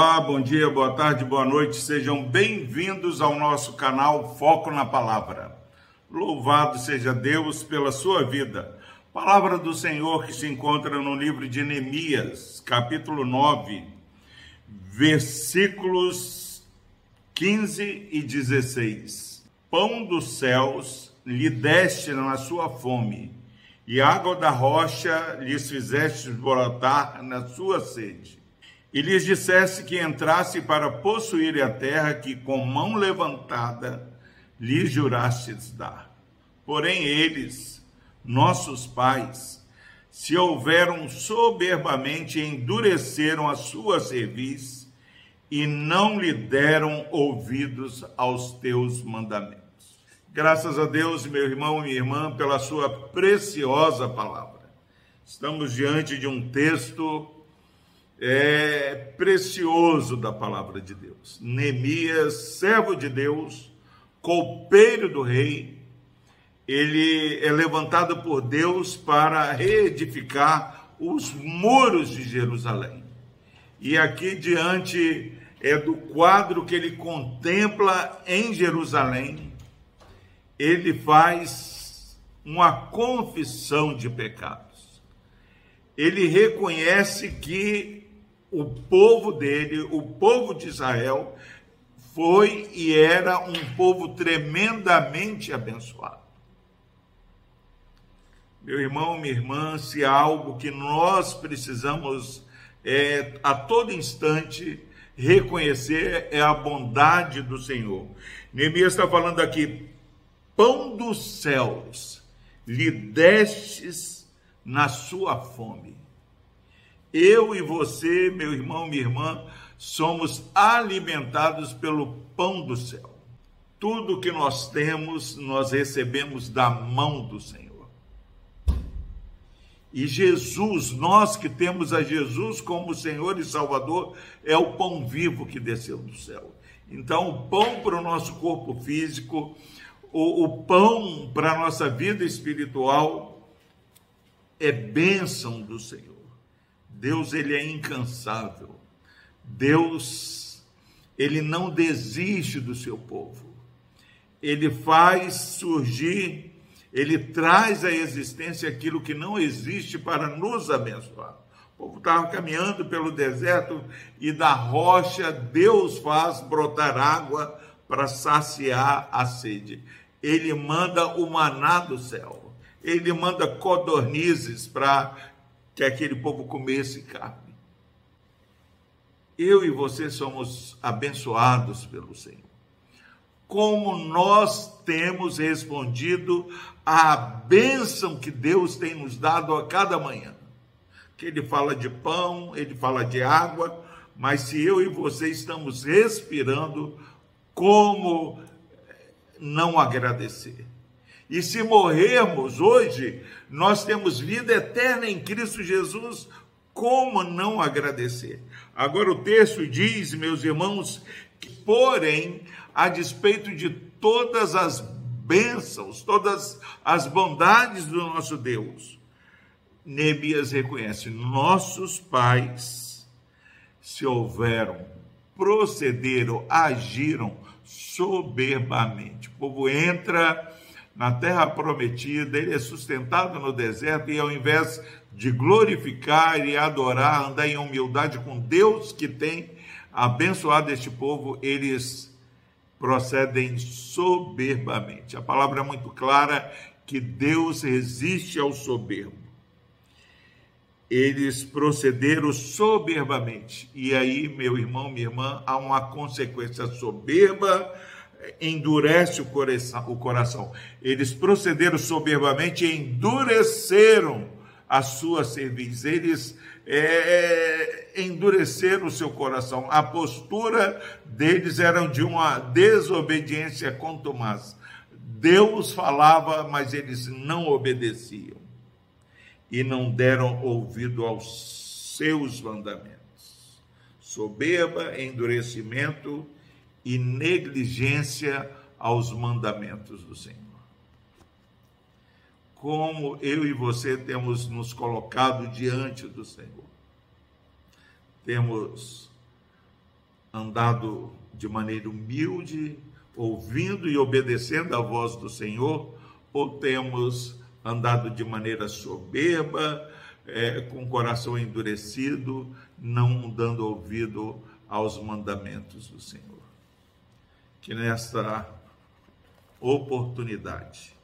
Olá, bom dia, boa tarde, boa noite, sejam bem-vindos ao nosso canal Foco na Palavra. Louvado seja Deus pela sua vida. Palavra do Senhor que se encontra no livro de Neemias, capítulo 9, versículos 15 e 16. Pão dos céus lhe deste na sua fome, e água da rocha lhes fizeste brotar na sua sede e lhes dissesse que entrasse para possuir a terra que com mão levantada lhes jurastes dar. Porém, eles, nossos pais, se houveram soberbamente endureceram a sua cerviz e não lhe deram ouvidos aos teus mandamentos. Graças a Deus, meu irmão e minha irmã, pela sua preciosa palavra. Estamos diante de um texto é, precioso da palavra de Deus. Neemias, servo de Deus, copeiro do rei, ele é levantado por Deus para reedificar os muros de Jerusalém. E aqui diante é do quadro que ele contempla em Jerusalém, ele faz uma confissão de pecados. Ele reconhece que o povo dele, o povo de Israel, foi e era um povo tremendamente abençoado. Meu irmão, minha irmã, se há algo que nós precisamos é, a todo instante reconhecer é a bondade do Senhor. Neemias está falando aqui: pão dos céus lhe destes na sua fome. Eu e você, meu irmão, minha irmã, somos alimentados pelo pão do céu. Tudo que nós temos, nós recebemos da mão do Senhor. E Jesus, nós que temos a Jesus como Senhor e Salvador, é o pão vivo que desceu do céu. Então, o pão para o nosso corpo físico, o, o pão para a nossa vida espiritual, é bênção do Senhor. Deus ele é incansável. Deus ele não desiste do seu povo. Ele faz surgir, ele traz à existência aquilo que não existe para nos abençoar. O povo estava caminhando pelo deserto e da rocha Deus faz brotar água para saciar a sede. Ele manda o maná do céu. Ele manda codornizes para que aquele povo comesse carne. Eu e você somos abençoados pelo Senhor. Como nós temos respondido à bênção que Deus tem nos dado a cada manhã. Que Ele fala de pão, Ele fala de água, mas se eu e você estamos respirando, como não agradecer? E se morrermos hoje, nós temos vida eterna em Cristo Jesus, como não agradecer? Agora o texto diz, meus irmãos, que porém, a despeito de todas as bênçãos, todas as bondades do nosso Deus, Neemias reconhece: nossos pais se houveram, procederam, agiram soberbamente. O povo entra na terra prometida, ele é sustentado no deserto e ao invés de glorificar e adorar, andar em humildade com Deus que tem abençoado este povo, eles procedem soberbamente. A palavra é muito clara que Deus resiste ao soberbo. Eles procederam soberbamente. E aí, meu irmão, minha irmã, há uma consequência soberba endurece o coração, o coração. Eles procederam soberbamente e endureceram a sua cerviz. Eles é, endureceram o seu coração. A postura deles era de uma desobediência contumaz. Deus falava, mas eles não obedeciam e não deram ouvido aos seus mandamentos. Soberba, endurecimento e negligência aos mandamentos do Senhor. Como eu e você temos nos colocado diante do Senhor. Temos andado de maneira humilde, ouvindo e obedecendo a voz do Senhor, ou temos andado de maneira soberba, é, com o coração endurecido, não dando ouvido aos mandamentos do Senhor. Que nesta oportunidade,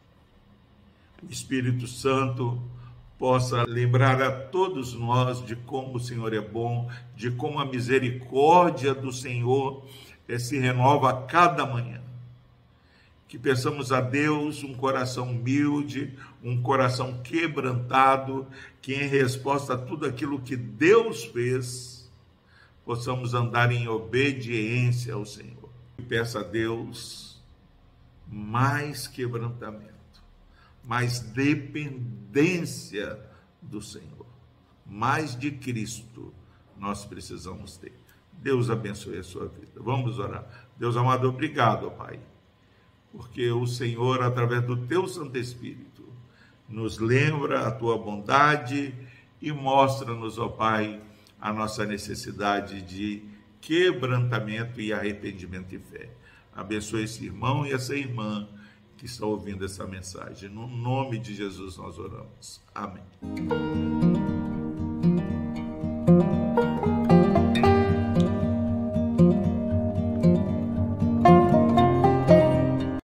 o Espírito Santo possa lembrar a todos nós de como o Senhor é bom, de como a misericórdia do Senhor eh, se renova a cada manhã. Que peçamos a Deus um coração humilde, um coração quebrantado, que em resposta a tudo aquilo que Deus fez, possamos andar em obediência ao Senhor. E peça a Deus mais quebrantamento mais dependência do Senhor, mais de Cristo nós precisamos ter. Deus abençoe a sua vida. Vamos orar. Deus amado, obrigado, Pai, porque o Senhor, através do teu Santo Espírito, nos lembra a tua bondade e mostra-nos, ó Pai, a nossa necessidade de quebrantamento e arrependimento e fé. Abençoe esse irmão e essa irmã que está ouvindo essa mensagem. No nome de Jesus nós oramos. Amém.